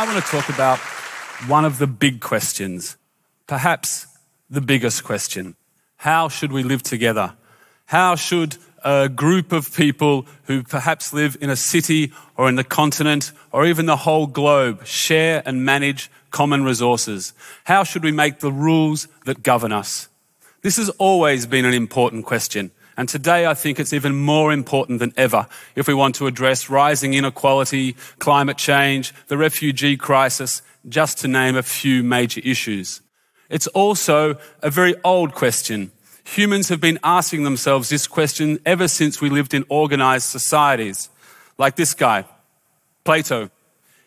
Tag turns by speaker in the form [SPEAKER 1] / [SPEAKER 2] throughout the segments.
[SPEAKER 1] I want to talk about one of the big questions, perhaps the biggest question. How should we live together? How should a group of people who perhaps live in a city or in the continent or even the whole globe share and manage common resources? How should we make the rules that govern us? This has always been an important question. And today I think it's even more important than ever if we want to address rising inequality, climate change, the refugee crisis, just to name a few major issues. It's also a very old question. Humans have been asking themselves this question ever since we lived in organized societies. Like this guy, Plato.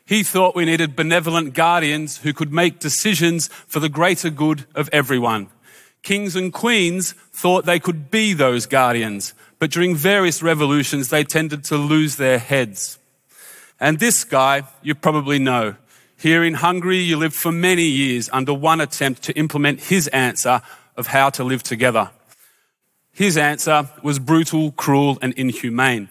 [SPEAKER 1] He thought we needed benevolent guardians who could make decisions for the greater good of everyone. Kings and queens thought they could be those guardians, but during various revolutions, they tended to lose their heads. And this guy, you probably know. Here in Hungary, you lived for many years under one attempt to implement his answer of how to live together. His answer was brutal, cruel, and inhumane.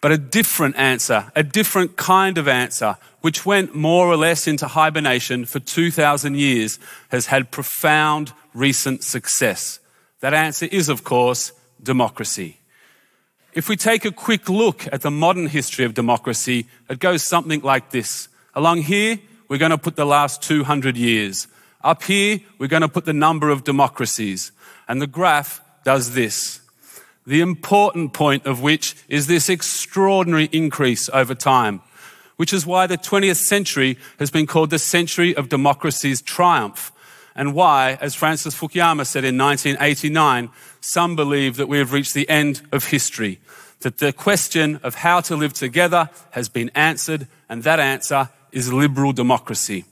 [SPEAKER 1] But a different answer, a different kind of answer, which went more or less into hibernation for 2,000 years, has had profound recent success. That answer is, of course, democracy. If we take a quick look at the modern history of democracy, it goes something like this. Along here, we're going to put the last 200 years. Up here, we're going to put the number of democracies. And the graph does this. The important point of which is this extraordinary increase over time, which is why the 20th century has been called the century of democracy's triumph, and why, as Francis Fukuyama said in 1989, some believe that we have reached the end of history, that the question of how to live together has been answered, and that answer is liberal democracy.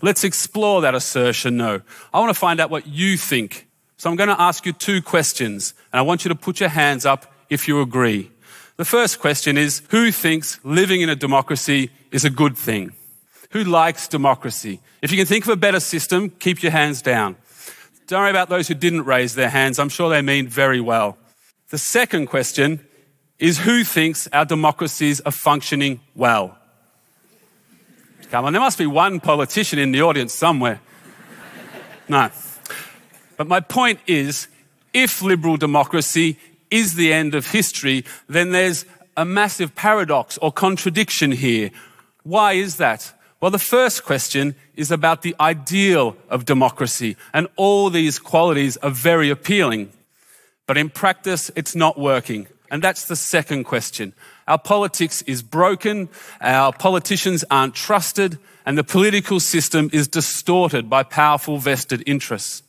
[SPEAKER 1] Let's explore that assertion No, I want to find out what you think so I'm going to ask you two questions, and I want you to put your hands up if you agree. The first question is Who thinks living in a democracy is a good thing? Who likes democracy? If you can think of a better system, keep your hands down. Don't worry about those who didn't raise their hands. I'm sure they mean very well. The second question is Who thinks our democracies are functioning well? Come on, there must be one politician in the audience somewhere. No. But my point is, if liberal democracy is the end of history, then there's a massive paradox or contradiction here. Why is that? Well, the first question is about the ideal of democracy, and all these qualities are very appealing. But in practice, it's not working. And that's the second question. Our politics is broken, our politicians aren't trusted, and the political system is distorted by powerful vested interests.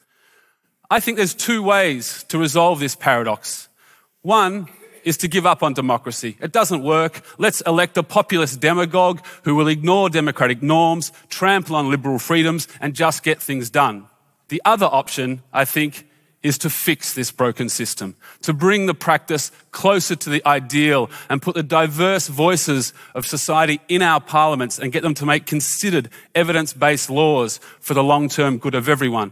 [SPEAKER 1] I think there's two ways to resolve this paradox. One is to give up on democracy. It doesn't work. Let's elect a populist demagogue who will ignore democratic norms, trample on liberal freedoms, and just get things done. The other option, I think, is to fix this broken system, to bring the practice closer to the ideal and put the diverse voices of society in our parliaments and get them to make considered evidence based laws for the long term good of everyone.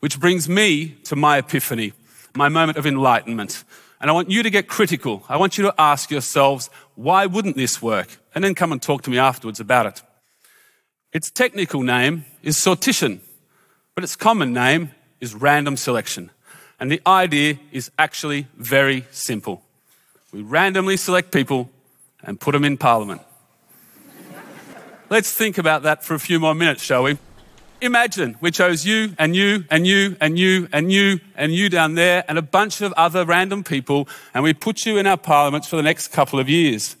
[SPEAKER 1] Which brings me to my epiphany, my moment of enlightenment. And I want you to get critical. I want you to ask yourselves, why wouldn't this work? And then come and talk to me afterwards about it. Its technical name is sortition, but its common name is random selection. And the idea is actually very simple. We randomly select people and put them in parliament. Let's think about that for a few more minutes, shall we? Imagine we chose you and you and you and you and you and you down there and a bunch of other random people and we put you in our parliaments for the next couple of years.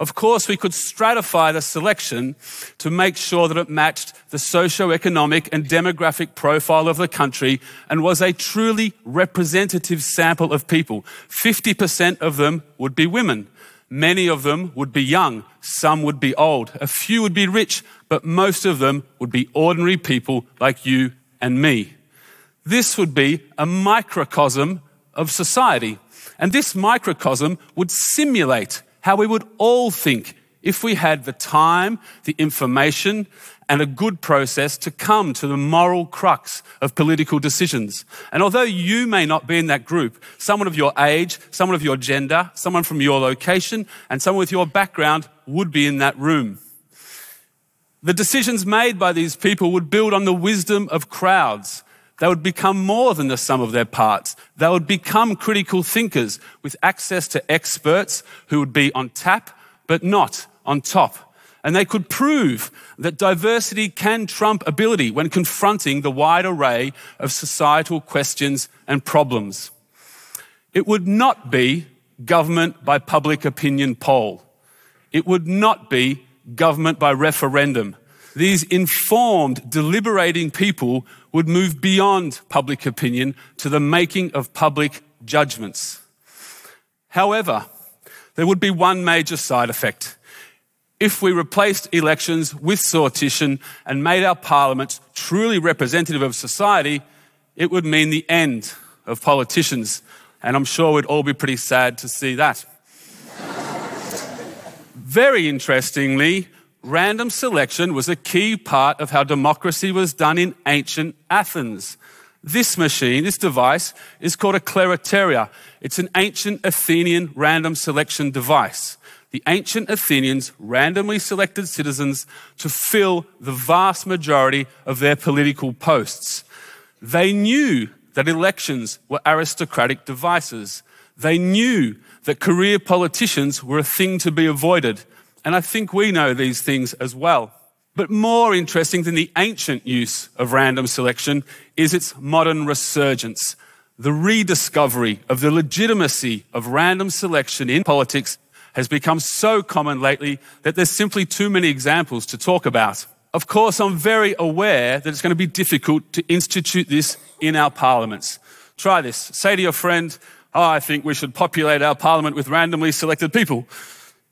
[SPEAKER 1] Of course, we could stratify the selection to make sure that it matched the socio-economic and demographic profile of the country and was a truly representative sample of people. 50% of them would be women. Many of them would be young. Some would be old. A few would be rich, but most of them would be ordinary people like you and me. This would be a microcosm of society. And this microcosm would simulate how we would all think if we had the time, the information, and a good process to come to the moral crux of political decisions. And although you may not be in that group, someone of your age, someone of your gender, someone from your location, and someone with your background would be in that room. The decisions made by these people would build on the wisdom of crowds. They would become more than the sum of their parts. They would become critical thinkers with access to experts who would be on tap, but not on top. And they could prove that diversity can trump ability when confronting the wide array of societal questions and problems. It would not be government by public opinion poll. It would not be government by referendum. These informed, deliberating people would move beyond public opinion to the making of public judgments. However, there would be one major side effect. If we replaced elections with sortition and made our parliaments truly representative of society, it would mean the end of politicians. And I'm sure we'd all be pretty sad to see that. Very interestingly, random selection was a key part of how democracy was done in ancient Athens. This machine, this device, is called a kleroteria. It's an ancient Athenian random selection device. The ancient Athenians randomly selected citizens to fill the vast majority of their political posts. They knew that elections were aristocratic devices. They knew that career politicians were a thing to be avoided. And I think we know these things as well. But more interesting than the ancient use of random selection is its modern resurgence. The rediscovery of the legitimacy of random selection in politics has become so common lately that there's simply too many examples to talk about. Of course, I'm very aware that it's going to be difficult to institute this in our parliaments. Try this. Say to your friend, oh, I think we should populate our parliament with randomly selected people.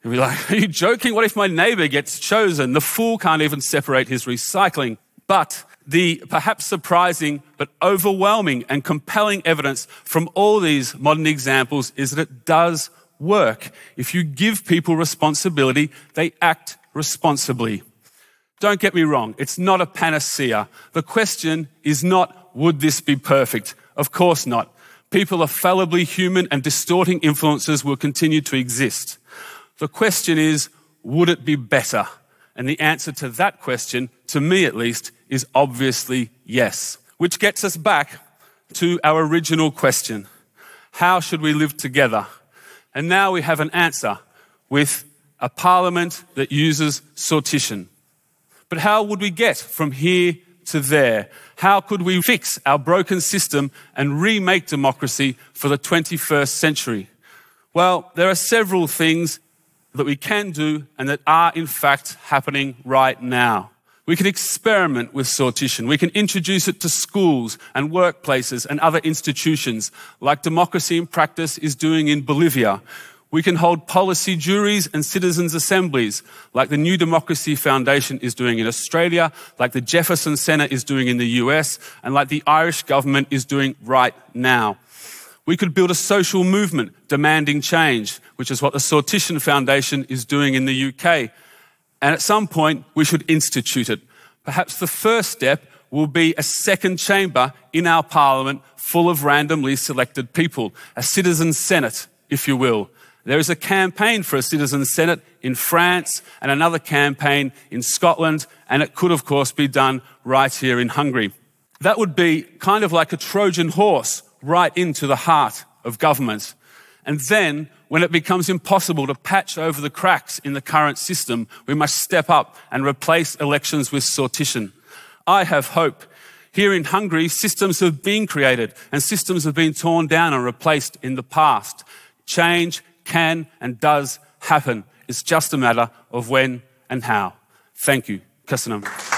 [SPEAKER 1] You'll be like, are you joking? What if my neighbor gets chosen? The fool can't even separate his recycling. But the perhaps surprising but overwhelming and compelling evidence from all these modern examples is that it does work. If you give people responsibility, they act responsibly. Don't get me wrong. It's not a panacea. The question is not, would this be perfect? Of course not. People are fallibly human and distorting influences will continue to exist. The question is, would it be better? And the answer to that question, to me at least, is obviously yes. Which gets us back to our original question. How should we live together? And now we have an answer with a parliament that uses sortition. But how would we get from here to there? How could we fix our broken system and remake democracy for the 21st century? Well, there are several things that we can do and that are in fact happening right now. We can experiment with sortition. We can introduce it to schools and workplaces and other institutions like Democracy in Practice is doing in Bolivia. We can hold policy juries and citizens' assemblies, like the New Democracy Foundation is doing in Australia, like the Jefferson Center is doing in the US, and like the Irish government is doing right now. We could build a social movement demanding change, which is what the Sortition Foundation is doing in the UK. And at some point, we should institute it. Perhaps the first step will be a second chamber in our parliament full of randomly selected people, a citizen senate, if you will. There is a campaign for a citizen senate in France and another campaign in Scotland, and it could, of course, be done right here in Hungary. That would be kind of like a Trojan horse right into the heart of government. And then, when it becomes impossible to patch over the cracks in the current system, we must step up and replace elections with sortition. I have hope. Here in Hungary, systems have been created and systems have been torn down and replaced in the past. Change can and does happen. It's just a matter of when and how. Thank you. Köszönöm.